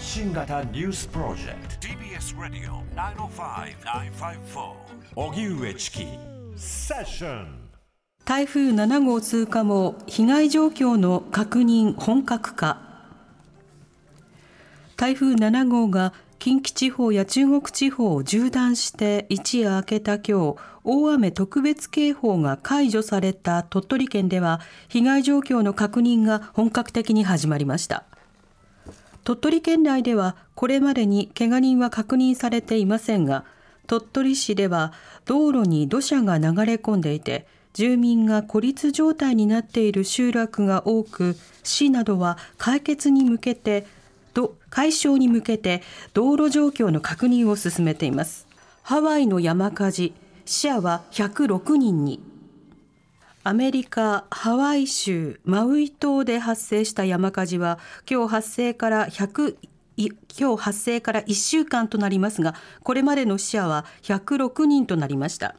発信型ニュースプロジェクト。TBS ラディオ905-954おぎゅうえちきセッション台風7号通過も被害状況の確認本格化。台風7号が近畿地方や中国地方を縦断して一夜明けた今日大雨特別警報が解除された鳥取県では被害状況の確認が本格的に始まりました鳥取県内ではこれまでにけが人は確認されていませんが鳥取市では道路に土砂が流れ込んでいて住民が孤立状態になっている集落が多く市などは解決に向けて解消に向けて道路状況の確認を進めています。ハワイの山火事死者は106人に。アメリカ・ハワイ州マウイ島で発生した山火事は今日発生から100今日発生から1週間となりますがこれまでの死者は106人となりました。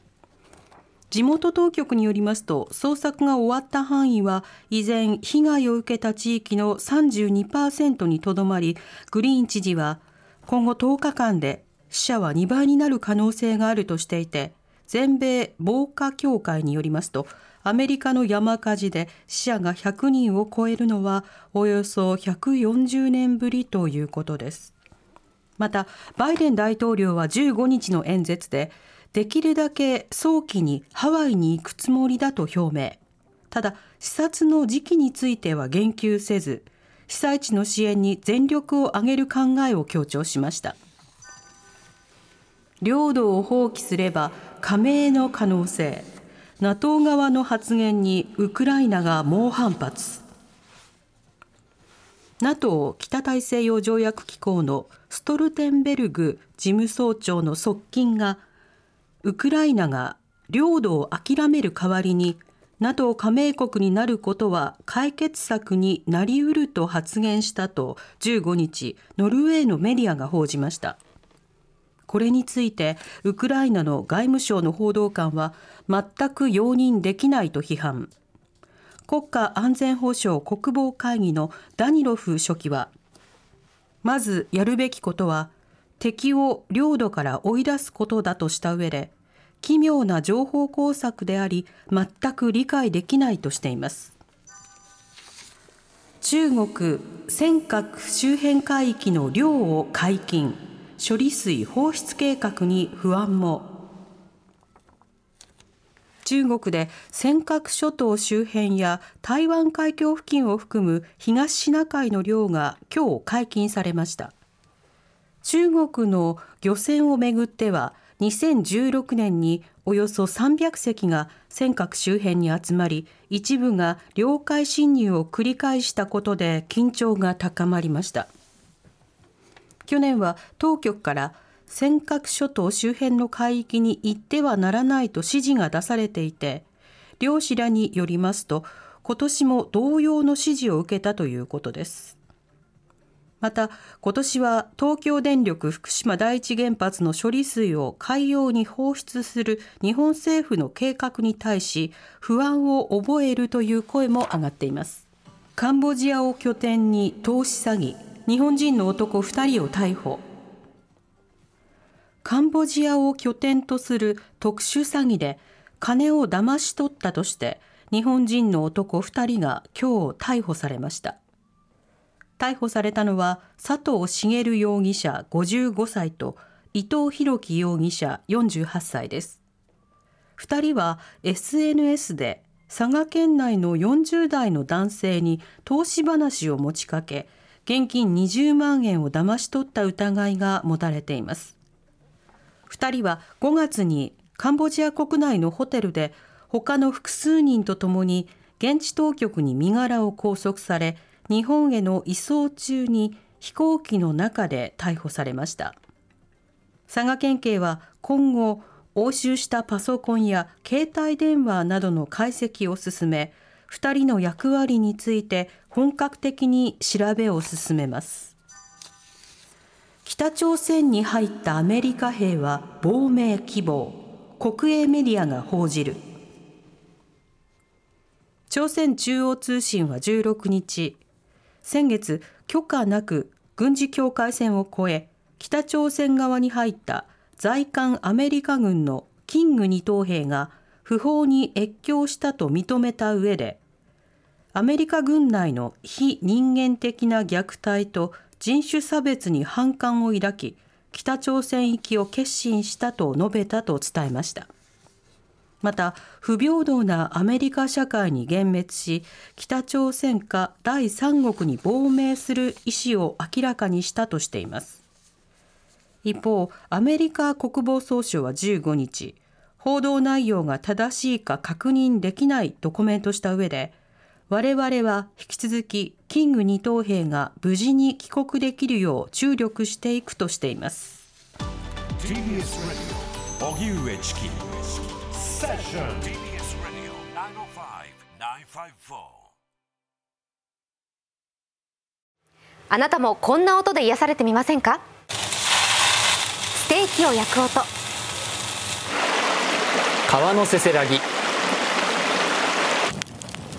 地元当局によりますと捜索が終わった範囲は依然被害を受けた地域の32%にとどまりグリーン知事は今後10日間で死者は2倍になる可能性があるとしていて全米防火協会によりますとアメリカの山火事で死者が100人を超えるのはおよそ140年ぶりということです。またバイデン大統領は15日の演説でできるだけ早期にハワイに行くつもりだと表明。ただ視察の時期については言及せず被災地の支援に全力を挙げる考えを強調しました。領土を放棄すれば加盟の可能性。NATO 側の発言にウクライナが猛反発。NATO 北大西洋条約機構のストルテンベルグ事務総長の側近がウクライナが領土を諦める代わりに NATO 加盟国になることは解決策になりうると発言したと15日ノルウェーのメディアが報じました。これについてウクライナの外務省の報道官は全く容認できないと批判。国家安全保障国防会議のダニロフ書記はまずやるべきことは敵を領土から追い出すことだとした上で奇妙な情報工作であり全く理解できないとしています。中国尖閣周辺海域の漁を解禁。処理水放出計画に不安も。中国で尖閣諸島周辺や台湾海峡付近を含む東シナ海の漁が今日解禁されました。中国の漁船をめぐっては2016年におよそ300隻が尖閣周辺に集まり一部が領海侵入を繰り返したことで緊張が高まりました。去年は当局から尖閣諸島周辺の海域に行ってはならないと指示が出されていて漁師らによりますと今年も同様の指示を受けたということです。また今年は東京電力福島第一原発の処理水を海洋に放出する日本政府の計画に対し不安を覚えるという声も上がっています。カンボジアを拠点に投資詐欺日本人の男2人を逮捕カンボジアを拠点とする特殊詐欺で金を騙し取ったとして日本人の男2人が今日逮捕されました逮捕されたのは佐藤茂容疑者55歳と伊藤博樹容疑者48歳です。2人は SNS で佐賀県内の40代の男性に投資話を持ちかけ、現金20万円を騙し取った疑いが持たれています。2人は5月にカンボジア国内のホテルで他の複数人とともに現地当局に身柄を拘束され日本への移送中に飛行機の中で逮捕されました佐賀県警は今後押収したパソコンや携帯電話などの解析を進め2人の役割について本格的に調べを進めます。北朝鮮に入ったアメリカ兵は亡命希望国営メディアが報じる。朝鮮中央通信は16日先月許可なく軍事境界線を越え北朝鮮側に入った在韓アメリカ軍のキング2等兵が不法に越境したと認めた上でアメリカ軍内の非人間的な虐待と人種差別に反感を抱き北朝鮮行きを決心したと述べたと伝えました。また不平等なアメリカ社会に幻滅し北朝鮮か第三国に亡命する意思を明らかにしたとしています。一方アメリカ国防総省は15日報道内容が正しいか確認できないとコメントした上で我々は引き続きキング二等兵が無事に帰国できるよう注力していくとしています。TBS Radio 荻上チキセッション TBS Radio 905-954あなたもこんな音で癒されてみませんか？ステーキを焼く音。川のせせらぎ